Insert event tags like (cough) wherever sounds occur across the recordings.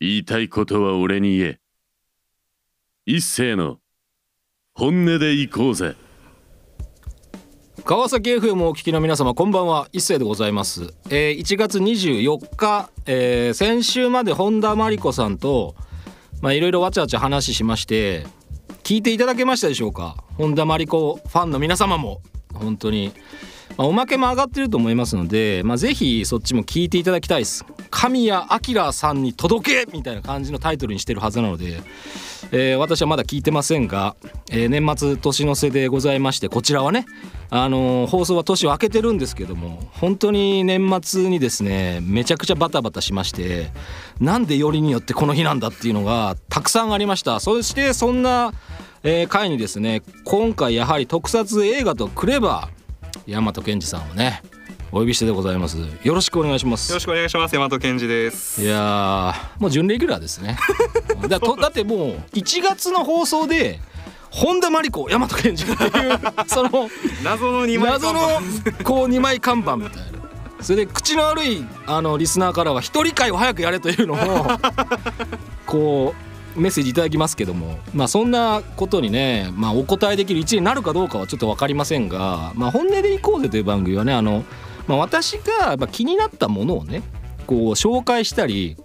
言いたいことは俺に言え。一斉の本音で行こうぜ。川崎 FM をお聞きの皆様こんばんは。一斉でございます、えー1月24日、えー先週まで本田真理子さんとまあいろいろわちゃわちゃ話しまして聞いていただけましたでしょうか？本田真理子ファンの皆様も。本当に、まあおまけも上がってると思いますので、まあ、ぜひそっちも聞いていただきたいです。神谷明さんに届けみたいな感じのタイトルにしてるはずなのでえー私はまだ聞いてませんが、えー年末年の瀬でございましてこちらはね、あのー放送は年を明けてるんですけども本当に年末にですねめちゃくちゃバタバタしましてなんでよりによってこの日なんだっていうのがたくさんありました。そしてそんな、えー回にですね今回やはり特撮映画とくれば大和健二さんをねお呼びしてでございます。よろしくお願いします。よろしくお願いします。大和健二です。いやーもう準レギュラーですね。(laughs) だとだってもう1月の放送で本田真理子大和健二っていう (laughs) その謎の二枚謎のこう2枚看板みたいな。それで口の悪いあのリスナーからは一人会を早くやれというのを (laughs) こうメッセージいただきますけどもまあそんなことにね、まあ、お答えできる一位になるかどうかはちょっと分かりませんが「まあ、本音でいこうぜ」という番組はねあの、まあ、私がま気になったものをねこう紹介したり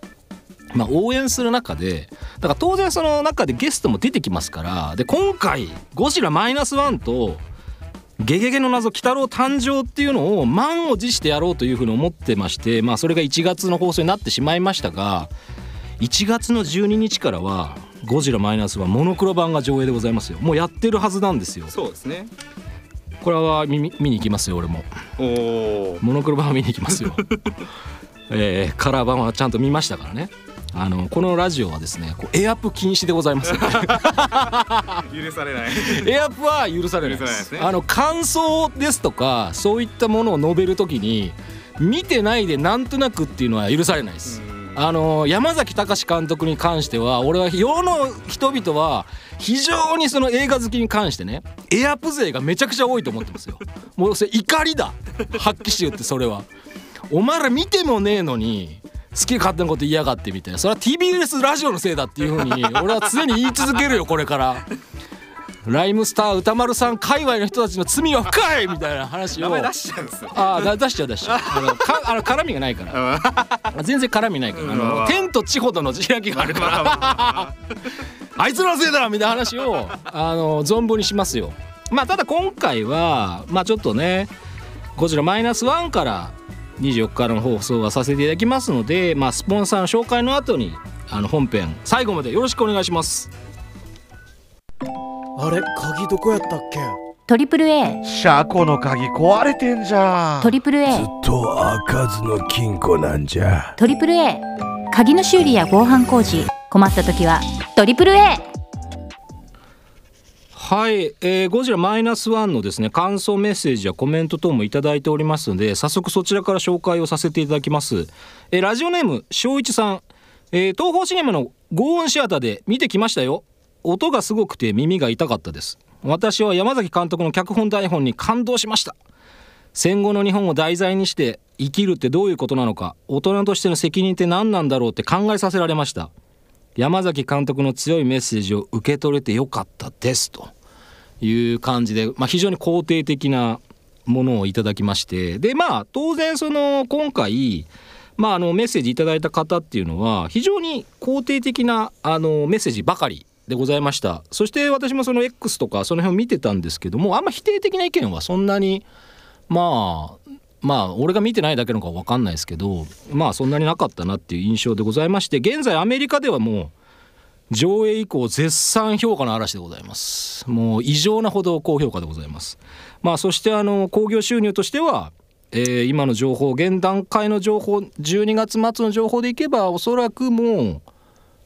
まあ、応援する中でだから当然その中でゲストも出てきますからで今回「ゴジラマイナスワンと「ゲゲゲの謎鬼太郎誕生」っていうのを満を持してやろうというふうに思ってまして、まあ、それが1月の放送になってしまいましたが1月の12日からは「ゴジラマイナスワンモノクロ版が上映でございますよ。もうやってるはずなんですよ。そうですね。これは見に行きますよ俺も。モノクロ版は見に行きますよ。(laughs) えーカラー版はちゃんと見ましたからね。あのこのラジオはですねこうエアップ禁止でございます。(laughs) 許されない。エアップは許されないです。すね。あの感想ですとかそういったものを述べるときに見てないでなんとなくっていうのは許されないですあの山崎隆監督に関しては俺は世の人々は非常にその映画好きに関してねエアプ勢がめちゃくちゃ多いと思ってますよ。もうそれ怒りだ。発揮して言ってそれは。お前ら見てもねえのに好き勝手なこと言いやがってみたいな。それは TBS ラジオのせいだっていうふうに俺は常に言い続けるよこれから。ライムスター歌丸さん界隈の人たちの罪は深いみたいな話を名前出しちゃうんですよ。あ出しちゃう出しちゃう。あ。のかあの絡みがないから。全然絡みないから。あの天と地ほどの開きがあるから。あいつらのせいだみたいな話をあの存分にしますよ。まあただ今回はまあちょっとねこちらマイナスワンから24日の放送はさせていただきますのでまあスポンサーの紹介の後にあの本編最後までよろしくお願いしますあれ鍵どこやったっけ？トリプル A 車庫の鍵壊れてんじゃん。トリプル A ずっと開かずの金庫なんじゃ。トリプル A 鍵の修理や防犯工事。困った時はトリプル A はい、えーゴジラマイナスワンのですね感想メッセージやコメント等もいただいておりますので早速そちらから紹介をさせていただきます、えーラジオネーム正一さん、えー東宝シネマのゴーンシアターで見てきましたよ音がすごくて耳が痛かったです。私は山崎監督の脚本台本に感動しました。戦後の日本を題材にして生きるってどういうことなのか大人としての責任って何なんだろうって考えさせられました。山崎監督の強いメッセージを受け取れてよかったですという感じで、まあ、非常に肯定的なものをいただきまして。でまあ当然その今回、まあ、あのメッセージいただいた方っていうのは非常に肯定的なあのメッセージばかりでございました。そして私もその X とかその辺を見てたんですけどもあんま否定的な意見はそんなにまあまあ俺が見てないだけのか分かんないですけどまあそんなになかったなっていう印象でございまして現在アメリカではもう上映以降絶賛評価の嵐でございます。もう異常なほど高評価でございます。まあそしてあの興行収入としては、えー今の情報現段階の情報12月末の情報でいけばおそらくもう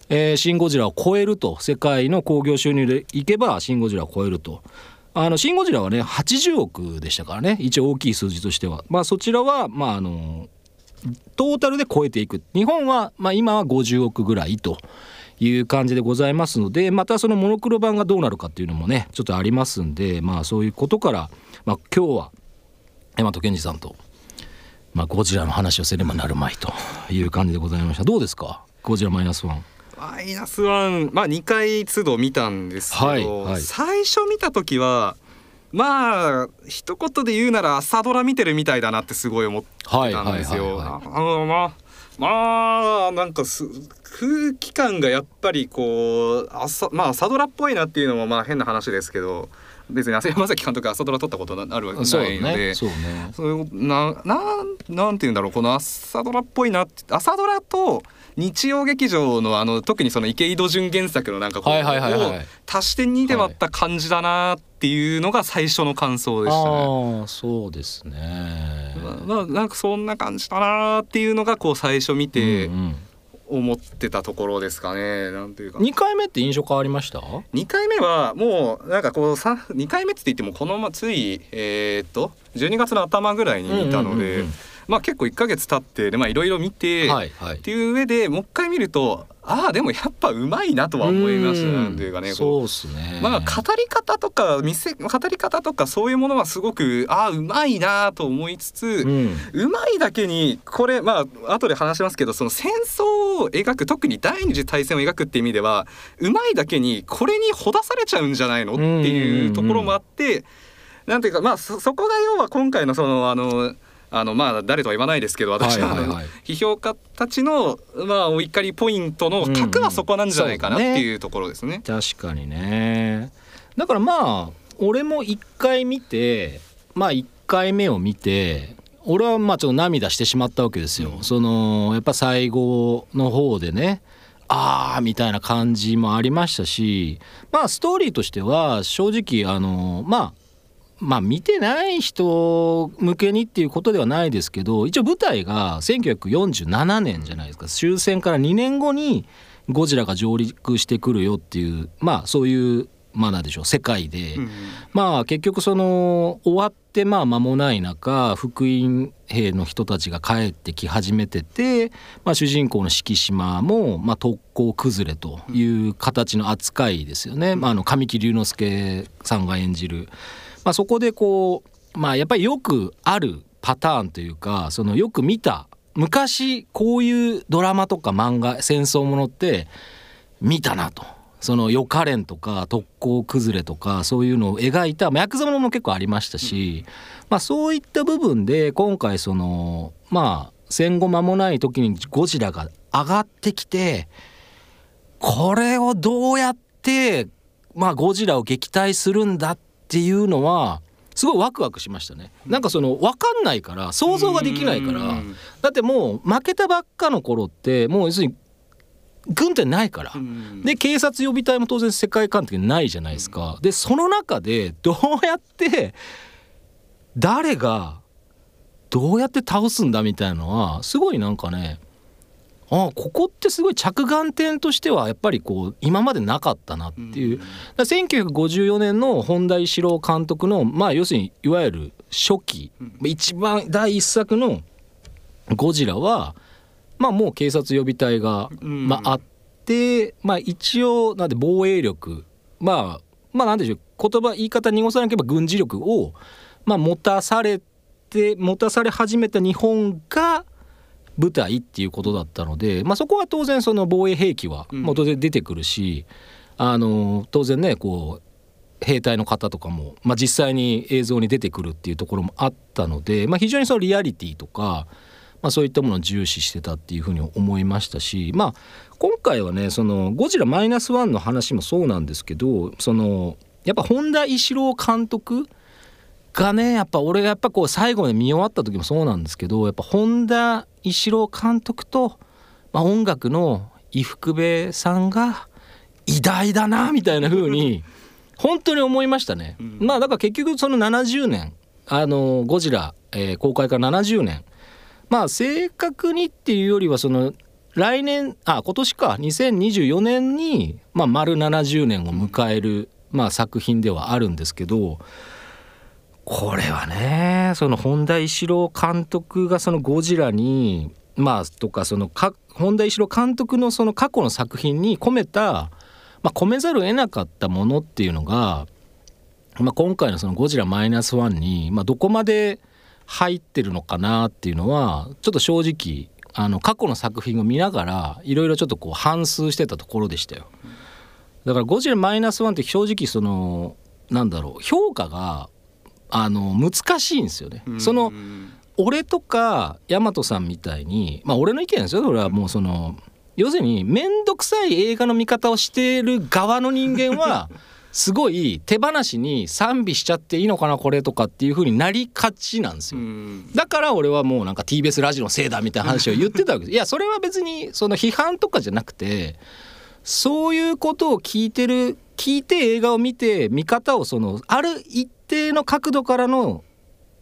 えーシン・ゴジラを超えると世界の興行収入でいけばシン・ゴジラを超えると。あのシン・ゴジラはね80億でしたからね一応大きい数字としては。まあそちらはまああのトータルで超えていく。日本はまあ今は50億ぐらいという感じでございますのでまたそのモノクロ版がどうなるかっていうのもねちょっとありますんでまあそういうことから、まあ、今日は大和健二さんと、まあ、ゴジラの話をせねばなるまいという感じでございました。どうですか？ゴジラマイナスワン。マイナスワンまあ2回都度見たんですけど、はいはい最初見た時はまあ一言で言うなら朝ドラ見てるみたいだなってすごい思ってはいたんですよ。まあまあなんかす空気感がやっぱりこう朝まあ朝ドラっぽいなっていうのもまあ変な話ですけど別に浅山崎監督が朝ドラ撮ったことなあるわけそうないのでねそうね。そういうななんなんて言うんだろうこの朝ドラっぽいなって朝ドラと日曜劇場のあの特にその池井戸潤原作のなんかこう、はいはいはいはい。を足して2で割った感じだなっていうのが最初の感想でしたね。ああそうですね。まあ、なんかそんな感じだなっていうのがこう最初見てうんうん思ってたところですかね。なんていうか。2回目って印象変わりました？2回目はもうなんかこうさ2回目って言ってもこのまついえーっと12月の頭ぐらいに見たのでうんうんうんうんまあ結構1ヶ月経ってでまあいろいろ見て、はいはい。っていう上でもう一回見るとああでもやっぱうまいなとは思いましたなんていうかねこそうっすね。うまあ語り方とか見せ語り方とかそういうものはすごくああうまいなと思いつつ、うん。うまいだけにこれまあ後で話しますけどその戦争を描く特に第二次大戦を描くっていう意味ではうまいだけにこれにほだされちゃうんじゃないの？っていうところもあってなんていうかまあそそこが要は今回のそのあのあのまあ誰とは言わないですけど私は批評家たちのまあお怒りポイントの核はそこなんじゃないかなっていうところですね。確かにね。だからまあ俺も1回見てまあ1回目を見て俺はまあちょっと涙してしまったわけですよ、そのやっぱ最後の方でねあーみたいな感じもありましたしまあストーリーとしては正直あのまあまあ見てない人向けにっていうことではないですけど一応舞台が1947年じゃないですか。終戦から2年後にゴジラが上陸してくるよっていうまあそういうまあなんでしょう。世界で、うんまあ結局その終わってまあ間もない中福音兵の人たちが帰ってき始めてて、まあ、主人公の敷島もまあ特攻崩れという形の扱いですよね、まあ、あの神木隆之介さんが演じる。まあ、そこでこうまあやっぱりよくあるパターンというかそのよく見た昔こういうドラマとか漫画戦争ものって見たなと。その予科練とか特攻崩れとかそういうのを描いた、まあ、ヤクザものも結構ありましたし、まあ、そういった部分で今回そのまあ戦後間もない時にゴジラが上がってきてこれをどうやって、まあ、ゴジラを撃退するんだっていうのはすごいワクワクしましたね。なんかその分かんないから想像ができないからうんだってもう負けたばっかの頃ってもう要するに軍隊ないから。うんで警察予備隊も当然世界観的にないじゃないですか。でその中でどうやって誰がどうやって倒すんだみたいなのはすごいなんかねあここってすごい着眼点としてはやっぱりこう今までなかったなっていう、だから1954年の本田一郎監督のまあ要するにいわゆる初期、一番第一作の「ゴジラは」まあもう警察予備隊が、うん。まあ、あってまあ一応なんで防衛力まあまあなんでしょう言葉言い方濁さなければ軍事力を、まあ、持たされて持たされ始めた日本が舞台っていうことだったので、まあ、そこは当然その防衛兵器は当然出てくるし、あの当然ねこう兵隊の方とかも、まあ、実際に映像に出てくるっていうところもあったので、まあ、非常にそのリアリティとか、まあ、そういったものを重視してたっていうふうに思いましたし、まあ、今回はねそのゴジラマイナスワンの話もそうなんですけどそのやっぱ本田一郎監督がねやっぱ俺がやっぱこう最後まで見終わった時もそうなんですけどやっぱ本田一郎監督と、まあ、音楽の伊福部さんが偉大だなみたいな風に (laughs) 本当に思いましたね。うん。まあだから結局その70年あのゴジラ、えー公開から70年。まあ正確にっていうよりはその来年あ今年か。2024年に、まあ、丸70年を迎える、まあ、作品ではあるんですけどこれはねその本田一郎監督がそのゴジラにまあとかそのか本田一郎監督のその過去の作品に込めた、まあ、込めざるを得なかったものっていうのが、まあ、今回のその「ゴジラマイナスワンに、まあ、どこまで入ってるのかなっていうのはちょっと正直あの過去の作品を見ながらいろいろちょっとこう反芻してたところでしたよ。だから「ゴジラマイナスワンって正直そのなんだろう評価があの難しいんですよね。その俺とか大和さんみたいにまあ俺の意見ですよ俺はもうその要するに面倒くさい映画の見方をしている側の人間は (laughs) すごい手放しに賛美しちゃっていいのかなこれとかっていう風になりがちなんですよ。だから俺はもうなんか TBS ラジオのせいだみたいな (laughs) 話を言ってたわけです。いやそれは別にその批判とかじゃなくてそういうことを聞いてる聞いて映画を見て見方をそのある一定の角度からの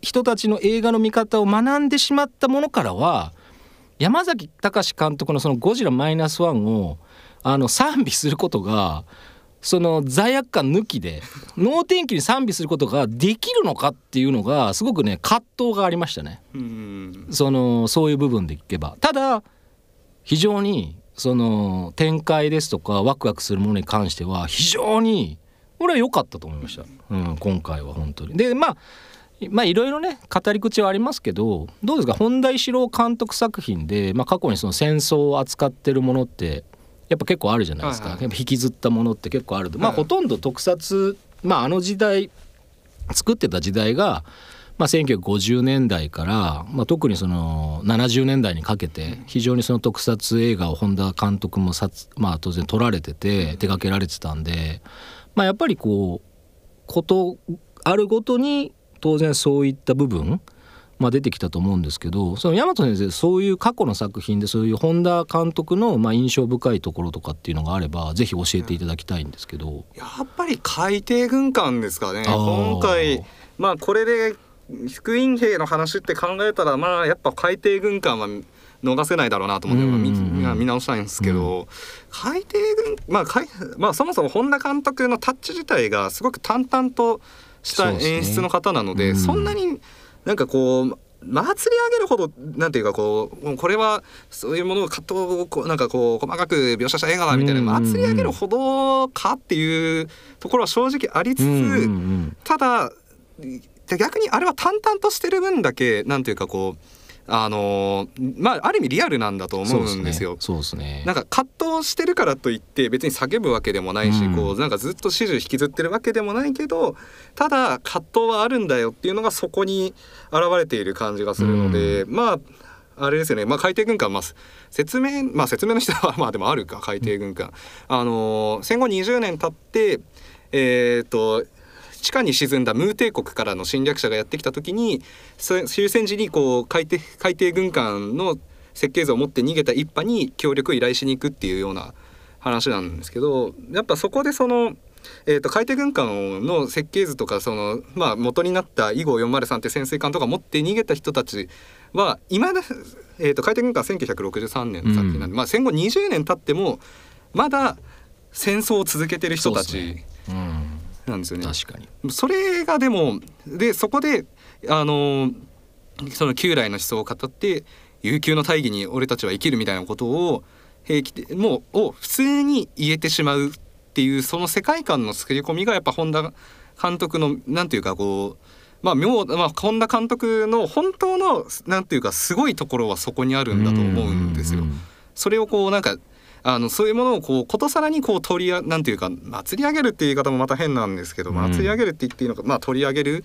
人たちの映画の見方を学んでしまったものからは山崎隆監督のその「ゴジラマイナスワンをあの賛美することがその罪悪感抜きで能天気に賛美することができるのかっていうのがすごくね葛藤がありましたね。そのそういう部分でいけばただ非常にその展開ですとかワクワクするものに関しては非常に俺は良かったと思いました、うん、今回は本当に。でまあまあいろいろね語り口はありますけどどうですか？本田一郎監督作品で、まあ、過去にその戦争を扱ってるものってやっぱ結構あるじゃないですか、はいはい、やっぱ引きずったものって結構あると、まあほとんど特撮、まあ、あの時代作ってた時代が、まあ、1950年代から、まあ、特にその70年代にかけて非常にその特撮映画を本田監督もさまあ、当然撮られてて手掛けられてたんで、まあ、やっぱりこうことあるごとに当然そういった部分、まあ、出てきたと思うんですけどその大和先生そういう過去の作品でそういう本田監督のまあ印象深いところとかっていうのがあればぜひ教えていただきたいんですけど。やっぱり海底軍艦ですかね今回まあこれで福音兵の話って考えたらまあやっぱ海底軍艦は逃せないだろうなと思って見,、見直したいんですけど、うん、海底軍まあ海まあそもそも本田監督のタッチ自体がすごく淡々とした演出の方なので、ねうん、そんなになんかこう祭り上げるほどなんていうかこうこれはそういうものを葛藤をこうなんかこう細かく描写した映画だみたいな祭り上げるほどかっていうところは正直ありつつ、ただ逆にあれは淡々としてる分だけなんていうかこうあのまあある意味リアルなんだと思うんですよ。そうですね。なんか葛藤してるからといって別に叫ぶわけでもないし、うん、こうなんかずっと始終引きずってるわけでもないけど、ただ葛藤はあるんだよっていうのがそこに現れている感じがするので、うん、まあ。あれですよね、まあ、海底軍艦、まあ、説明、まあ、説明の人は (laughs) まあでもあるか海底軍艦、あの戦後20年経ってえっ、ー、と地下に沈んだムー帝国からの侵略者がやってきた時に終戦時にこう海底海底軍艦の設計図を持って逃げた一派に協力を依頼しに行くっていうような話なんですけどやっぱそこでその。えーと、海底軍艦の設計図とかその、まあ、元になった囲碁403って潜水艦とか持って逃げた人たちはいまだ、えーと、海底軍艦1963年の作品なんで、うん、まあ、戦後20年経ってもまだ戦争を続けてる人たちなんですよね。確かにそれがでもでそこであのその旧来の思想を語って悠久の大義に俺たちは生きるみたいなことを平気でもうを普通に言えてしまうっていうその世界観の作り込みがやっぱ本田監督のなんていうかこうまあ妙まあ本田監督の本当のなんていうかすごいところはそこにあるんだと思うんですよ。それをこうなんかあのそういうものをこうことさらにこう取りなんていうか祭り上げるっていう言い方もまた変なんですけど、うん、祭り上げるって言っていいのか、まあ、取り上げる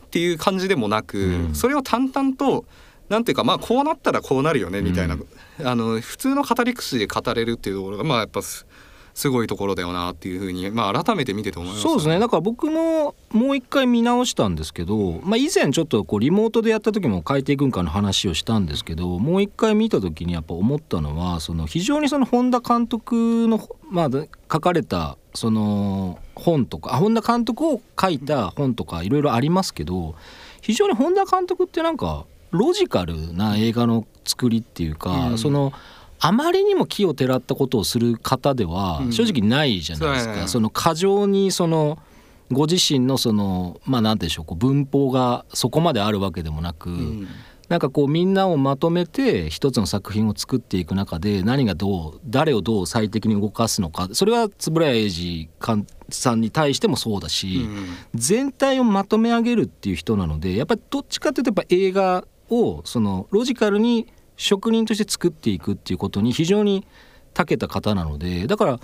っていう感じでもなく、うん、それを淡々となんていうかまあこうなったらこうなるよねみたいな、うん、あの普通の語り口で語れるっていうところがまあやっぱすごいところだよなっていうふうに、まあ、改めて見てて思います、ね、そうですねだから僕ももう一回見直したんですけど、まあ、以前ちょっとこうリモートでやった時も海底軍艦の話をしたんですけどもう一回見た時にやっぱ思ったのはその非常にその本田監督の、まあ、書かれたその本とか本田監督を書いた本とかいろいろありますけど非常に本田監督ってなんかロジカルな映画の作りっていうか、うん、その。あまりにも木をてらったことをする方では正直ないじゃないですか。うん、その過剰にそのご自身のそのまあ何でしょうこう文法がそこまであるわけでもなく、うん、なんかこうみんなをまとめて一つの作品を作っていく中で何がどう誰をどう最適に動かすのか。それは円谷英二さんに対してもそうだし、うん、全体をまとめ上げるっていう人なのでやっぱりどっちかっていうとやっぱ映画をそのロジカルに職人として作っていくっていうことに非常に長けた方なのでだから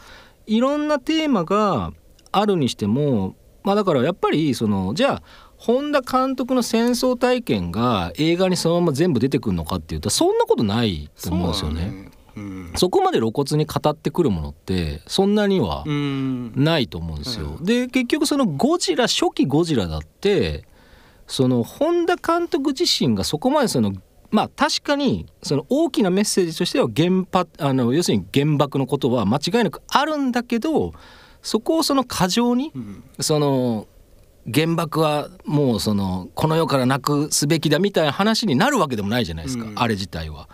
いろんなテーマがあるにしてもまあだからやっぱりそのじゃあ本田監督の戦争体験が映画にそのまま全部出てくるのかっていうとそんなことないと思うんですよね。そうんそこまで露骨に語ってくるものってそんなにはうんないと思うんですよ。うで結局そのゴジラ初期ゴジラだってその本田監督自身がそこまでそのまあ確かにその大きなメッセージとしては原発あの要するに原爆のことは間違いなくあるんだけどそこをその過剰にうんその原爆はもうそのこの世からなくすべきだみたいな話になるわけでもないじゃないですか、うんあれ自体は。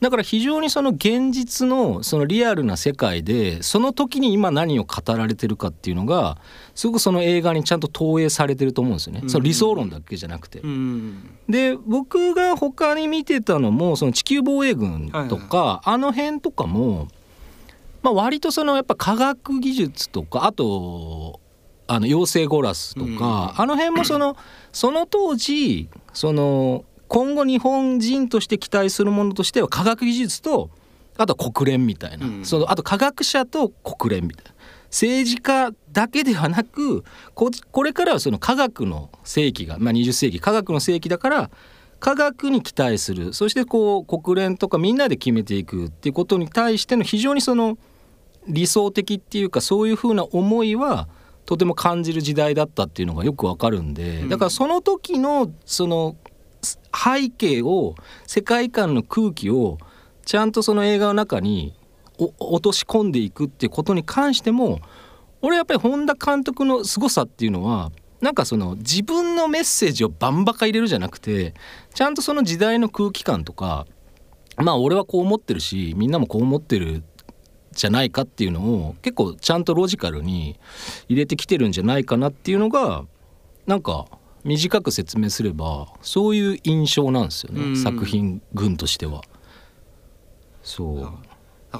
だから非常にその現実のそのリアルな世界でその時に今何を語られてるかっていうのがすごくその映画にちゃんと投影されてると思うんですよね。うんその理想論だけじゃなくて。うんで僕が他に見てたのもその地球防衛軍とか、あの辺とかも、まあ、割とそのやっぱ科学技術とかあとあの養成ゴラスとか、あの辺もそのその当時その今後日本人として期待するものとしては科学技術とあとは国連みたいな、うん。そのあと科学者と国連みたいな。政治家だけではなくここれからはその科学の世紀が、まあ、20世紀科学の世紀だから科学に期待する。そしてこう国連とかみんなで決めていくっていうことに対しての非常にその理想的っていうかそういうふうな思いはとても感じる時代だったっていうのがよくわかるんで。だからその時のその背景を世界観の空気をちゃんとその映画の中に落とし込んでいくっていうことに関しても俺やっぱり本田監督の凄さっていうのはなんかその自分のメッセージをバンバカ入れるじゃなくてちゃんとその時代の空気感とかまあ俺はこう思ってるしみんなもこう思ってるじゃないかっていうのを結構ちゃんとロジカルに入れてきてるんじゃないかなっていうのがなんか短く説明すればそういう印象なんですよね、うん。作品群としては。そう、なんか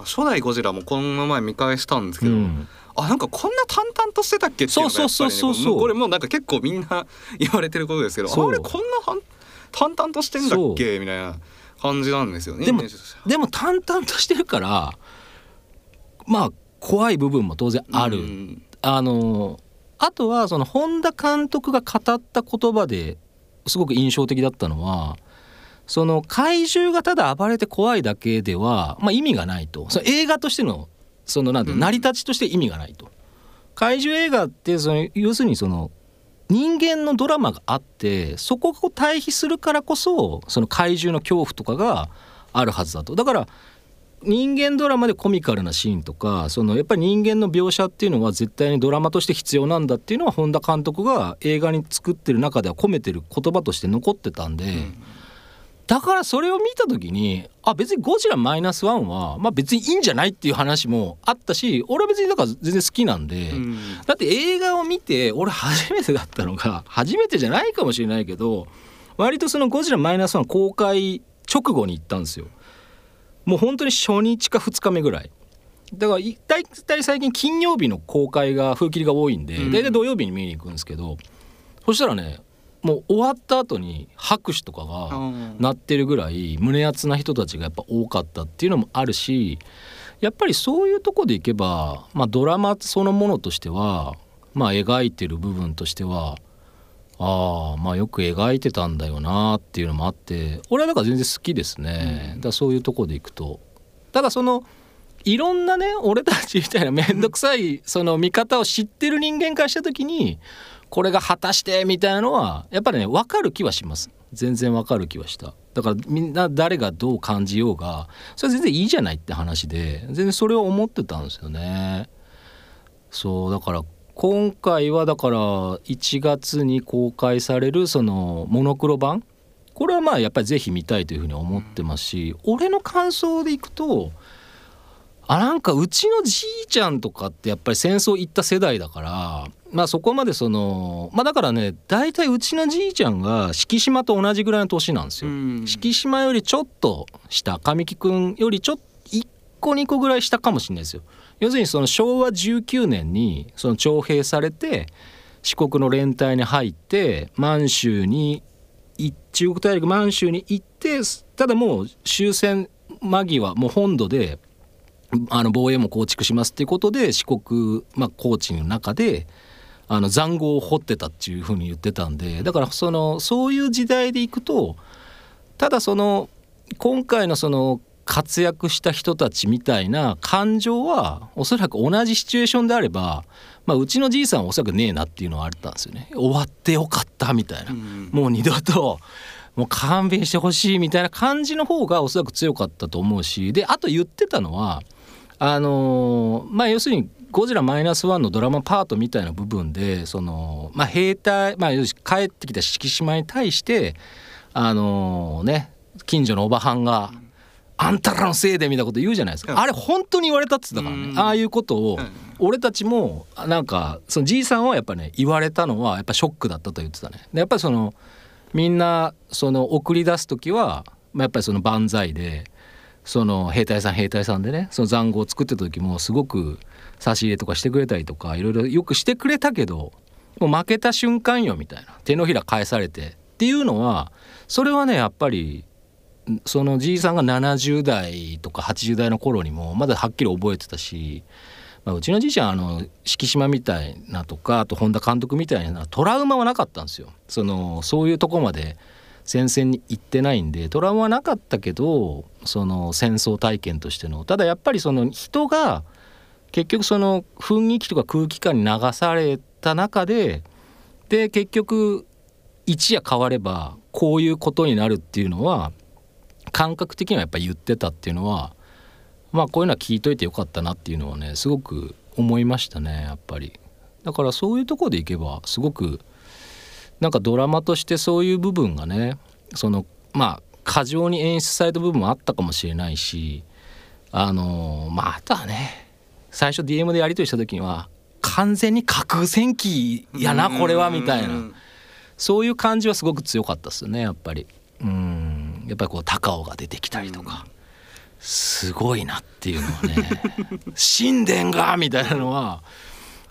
初代ゴジラもこの前見返したんですけど、うん。あなんかこんな淡々としてたっけっていうのがやっぱりねそうそうそうそうそう。もこれもうなんか結構みんな言われてることですけどあれこんな淡々としてんだっけみたいな感じなんですよねでもでも淡々としてるからまあ怖い部分も当然ある。うん。あのあとはその本田監督が語った言葉ですごく印象的だったのはその怪獣がただ暴れて怖いだけでは、まあ、意味がないとその映画としてのそのなんて成り立ちとして意味がないと。怪獣映画ってその要するにその人間のドラマがあってそこを対比するからこそその怪獣の恐怖とかがあるはずだと。だから人間ドラマでコミカルなシーンとかそのやっぱり人間の描写っていうのは絶対にドラマとして必要なんだっていうのは本田監督が映画に作ってる中では込めてる言葉として残ってたんで、だからそれを見た時にあ別に「ゴジラマイナスワンはまあ別にいいんじゃないっていう話もあったし俺は別にだから全然好きなんで。うんだって映画を見て俺初めてだったのが初めてじゃないかもしれないけど割とその「ゴジラマイナスワン公開直後に行ったんですよもう本当に初日か2日目ぐらい。だからい大体最近金曜日の公開が風切りが多いんでうん。大体土曜日に見に行くんですけどそしたらねもう終わった後に拍手とかがうん。なってるぐらい胸熱な人たちがやっぱ多かったっていうのもあるしやっぱりそういうとこでいけば、まあ、ドラマそのものとしては、まあ、描いてる部分としてはああまあよく描いてたんだよなっていうのもあって俺はだから全然好きですね、だからそういうとこでいくと。ただそのいろんなね俺たちみたいな面倒くさいその見方を知ってる人間からした時にこれが果たしてみたいなのはやっぱりね分かる気はします。全然分かる気はした。だからみんな誰がどう感じようがそれは全然いいじゃないって話で全然それを思ってたんですよね。そうだから今回はだから1月に公開されるそのモノクロ版これはまあやっぱりぜひ見たいというふうに思ってますし、俺の感想でいくとあなんかうちのじいちゃんとかってやっぱり戦争行った世代だからまあそこまでそのまあだからね大体うちのじいちゃんが敷島と同じぐらいの年なんですよ。うん敷島よりちょっと下神木くんよりちょっと1個2個ぐらい下かもしれないですよ。要するにその昭和19年にその徴兵されて四国の連隊に入って満州に中国大陸満州に行ってただもう終戦間際もう本土であの防衛も構築しますっていうことで四国、まあ、高知の中であの塹壕を掘ってたっていうふうに言ってたんでだからそのそういう時代でいくとただその今回のその活躍した人たちみたいな感情はおそらく同じシチュエーションであれば、まあ、うちのじいさんはおそらくねえなっていうのはあったんですよね。終わってよかったみたいな、もう二度ともう勘弁してほしいみたいな感じの方がおそらく強かったと思うし。であと言ってたのはあのーまあ要するに「ゴジラマイナスワンのドラマパートみたいな部分でその、まあ、兵隊、まあ、帰ってきた敷島に対してあのね近所のおばはんが「あんたらのせいで」みたいなこと言うじゃないですか、うん。あれ本当に言われたっつったからね、うん。ああいうことをうん。俺たちもなんかそのじいさんはやっぱね言われたのはやっぱショックだったと言ってたね。でやっぱりそのみんなその送り出す時はまあやっぱりその万歳でその兵隊さん兵隊さんでねその塹壕を作ってた時もすごく差し入れとかしてくれたりとかいろいろよくしてくれたけどもう負けた瞬間よみたいな。手のひら返されてっていうのはそれはねやっぱりんそのじいさんが70代とか80代の頃にもまだはっきり覚えてたし、まあ、うちのじいちゃんあの敷島みたいなとかあと本田監督みたいなトラウマはなかったんですよ。そのそういうとこまで戦線に行ってないんでトラウマはなかったけどその戦争体験としてのただやっぱりその人が結局その雰囲気とか空気感に流された中でで結局一夜変わればこういうことになるっていうのは感覚的にはやっぱ言ってたっていうのはまあこういうのは聞いといてよかったなっていうのはねすごく思いましたねやっぱり。だからそういうところでいけばすごくなんかドラマとしてそういう部分がねそのまあ過剰に演出された部分もあったかもしれないしあのまああとはね最初 DM でやり取りした時には完全に架空戦記やなこれはみたいな。そういう感じはすごく強かったですよねやっぱり。うんやっぱりこう高尾が出てきたりとか、すごいなっていうのはね (laughs) 神殿がみたいなのは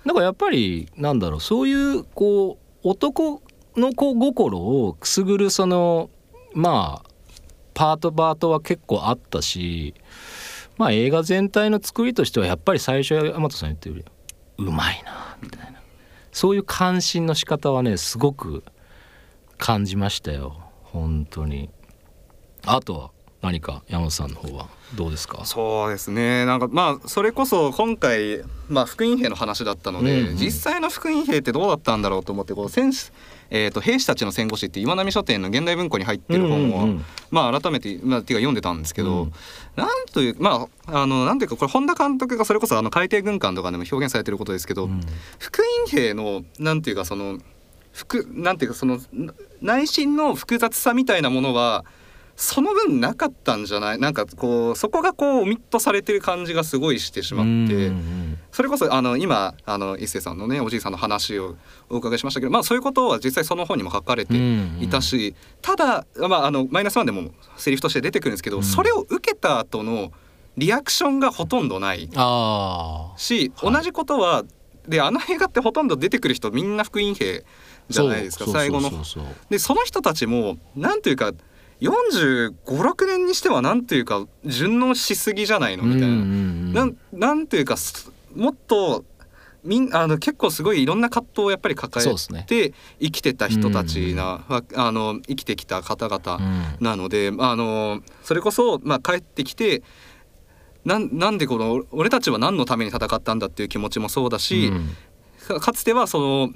なんかやっぱりなんだろうそういうこう男の子心をくすぐるそのまあパートパートは結構あったしまあ映画全体の作りとしてはやっぱり最初山本さん言ったよりうまいなみたいな。そういう関心の仕方はねすごく感じましたよ。本当にあとは何か山本さんの方はどうですか？そうですね。なんかまあそれこそ今回、まあ、福音兵の話だったので、うん。うん実際の福音兵ってどうだったんだろうと思ってこう戦士、えー、と兵士たちの戦後史って岩波書店の現代文庫に入ってる本を、うんうんうん。まあ改めて、まあ、ていうか読んでたんですけど、うん。なんというまああのなんていうかこれ本田監督がそれこそあの海底軍艦とかでも表現されてることですけど、うん。福音兵のなんていうかその福なんていうかそのな内心の複雑さみたいなものはその分なかったんじゃない？なんかこうそこがこうオミットされてる感じがすごいしてしまって。それこそあの今あの一星さんのねおじいさんの話をお伺いしましたけど、まあ、そういうことは実際その本にも書かれていたし、ただ、まあ、あのマイナスワンでもセリフとして出てくるんですけど、うん。それを受けた後のリアクションがほとんどないああし、はい。同じことはであの映画ってほとんど出てくる人みんな福音兵じゃないですか最後の。でその人たちもなんというか4 5 6年にしてはなんというか順応しすぎじゃないのみたいな。うんうんうん。なんなんていうかすもっとみんあの結構すごいいろんな葛藤をやっぱり抱えて生きてた人たちな、わあの生きてきた方々うん。なので、あのそれこそ、まあ、帰ってきてなんなんでこの俺たちは何のために戦ったんだっていう気持ちもそうだし、うん。かかつてはその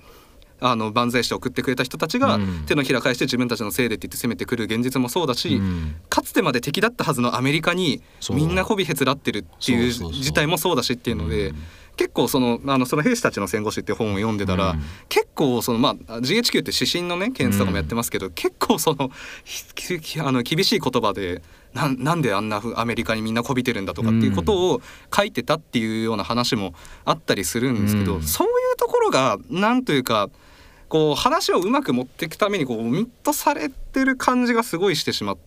あの万歳して送ってくれた人たちがうん。手のひら返して自分たちのせいでって言って攻めてくる現実もそうだし、うん。かつてまで敵だったはずのアメリカにみんな媚びへつらってるっていう事態もそうだしっていうので、うん。結構そのあのその兵士たちの戦後史って本を読んでたら、うん。結構そのまあ GHQ って指針のね検閲とかもやってますけど、結構そのあの厳しい言葉でなんなんであんなアメリカにみんなこびてるんだとかっていうことを書いてたっていうような話もあったりするんですけど、うん。そういうところがなんというかこう話をうまく持っていくためにこうオミットされてる感じがすごいしてしまっ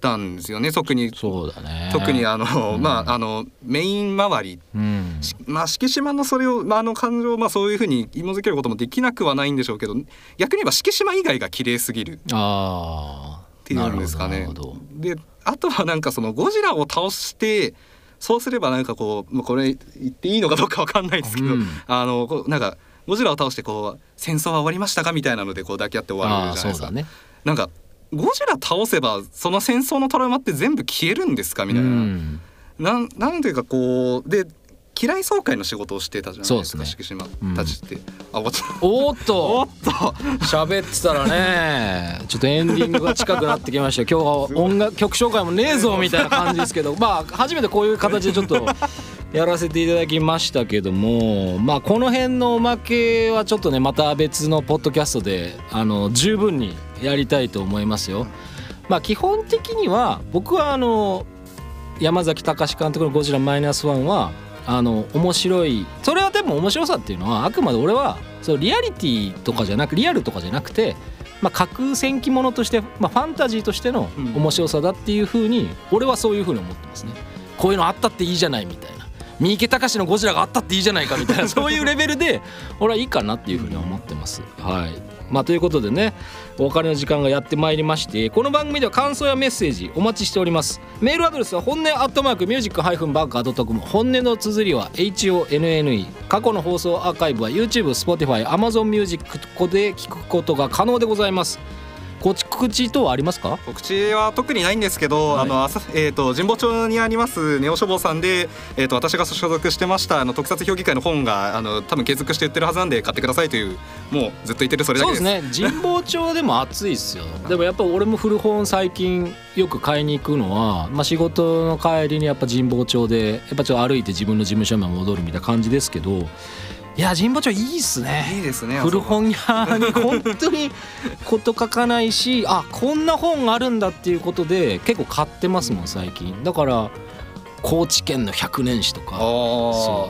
たんですよね特に。そうだね。特にあの、うん。まああのメイン周り。うん。しまあ敷島のそれを、まあ、あの感情をまあそういうふうに紐づけることもできなくはないんでしょうけど逆に言えば敷島以外が綺麗すぎる。っていうんですかね。であとはなんかそのゴジラを倒してそうすればなんかこう、まあ、これ言っていいのかどうかわかんないですけど、うん。あのなんかゴジラを倒してこう戦争は終わりましたかみたいなのでこう抱き合って終わああるじゃないですか。そうだね。なんかゴジラ倒せばその戦争のトラウマって全部消えるんですかみたいな。うん。なんなんていうかこうで嫌い総会の仕事をしてたじゃないですかす敷島たちって、あ終わっちゃったおーっと。(laughs) おっと。喋ってたらねちょっとエンディングが近くなってきました。今日は音楽曲紹介もねえぞみたいな感じですけど。まあ初めてこういう形でちょっとやらせていただきましたけどもまあこの辺のおまけはちょっとねまた別のポッドキャストであの十分にやりたいと思いますよ。まあ基本的には僕はあの山崎隆監督の「ゴジラマイナスワンはあの面白いそれはでも面白さっていうのはあくまで俺はそうリアリティとかじゃなくリアルとかじゃなくて、まあ、架空戦記ものとして、まあ、ファンタジーとしての面白さだっていうふうに俺はそういうふうに思ってますね。こういうのあったっていいじゃないみたいな三池隆のゴジラがあったっていいじゃないかみたいな (laughs) そういうレベルで俺はいいかなっていうふうには思ってます。はい。まあ、ということでねお別れの時間がやってまいりましてこの番組では感想やメッセージお待ちしております。メールアドレスは本音アットマークミュージックハイフンバーカードットコム本音の綴りは HONNE 過去の放送アーカイブは YouTube、Spotify、Amazon Music で聞くことが可能でございます告知等はありますか？告知は特にないんですけど、はい。あの朝えっ、と神保町にありますネオ書房さんでえっ、と私が所属してましたあの特撮評議会の本があの多分継続して売ってるはずなんで買ってくださいというもうずっと言ってるそれだけそうでですす。ね。神保町でも暑いっすよ。でもやっぱ俺も古本最近よく買いに行くのは、まあ、仕事の帰りにやっぱ神保町でやっぱちょっと歩いて自分の事務所に戻るみたいな感じですけどいや神保町いいっすね。いいですね。古本屋に本当にこと書かないしあこんな本あるんだっていうことで結構買ってますもん最近。だから高知県の百年史とか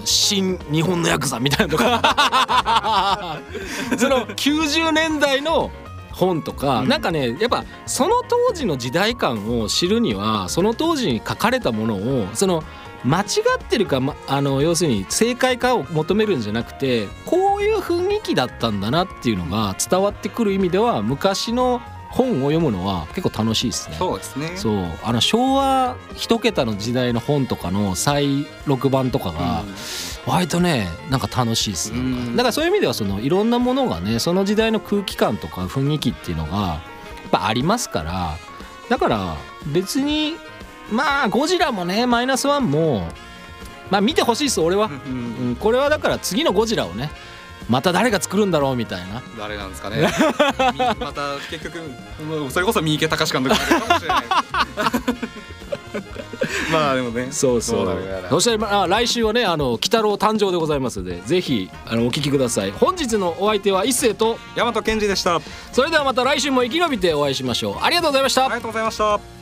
新日本のヤクザみたいなのとか。(laughs) その90年代の本とか、うん。なんかねやっぱその当時の時代感を知るにはその当時に書かれたものをその間違ってるか、ま、あの要するに正解かを求めるんじゃなくてこういう雰囲気だったんだなっていうのが伝わってくる意味では昔の本を読むのは結構楽しいですね。そうですね。そうあの昭和一桁の時代の本とかの再録版とかが割とねなんか楽しいですだからそういう意味ではそのいろんなものがねその時代の空気感とか雰囲気っていうのがやっぱありますからだから別にまあゴジラもねマイナスワンもまあ見てほしいです俺は、うんうん、これはだから次のゴジラをねまた誰が作るんだろうみたいな誰なんですかね。みまた結局それこそ三池隆監督かもしれない。(laughs) まあでもね。そうそうそしてまあ来週はねあの鬼太郎誕生でございますのでぜひあのお聞きください本日のお相手は一星と大和健二でした。ありそれではまた来週も生き延びてお会いしましょうありがとうございましたがとうございました。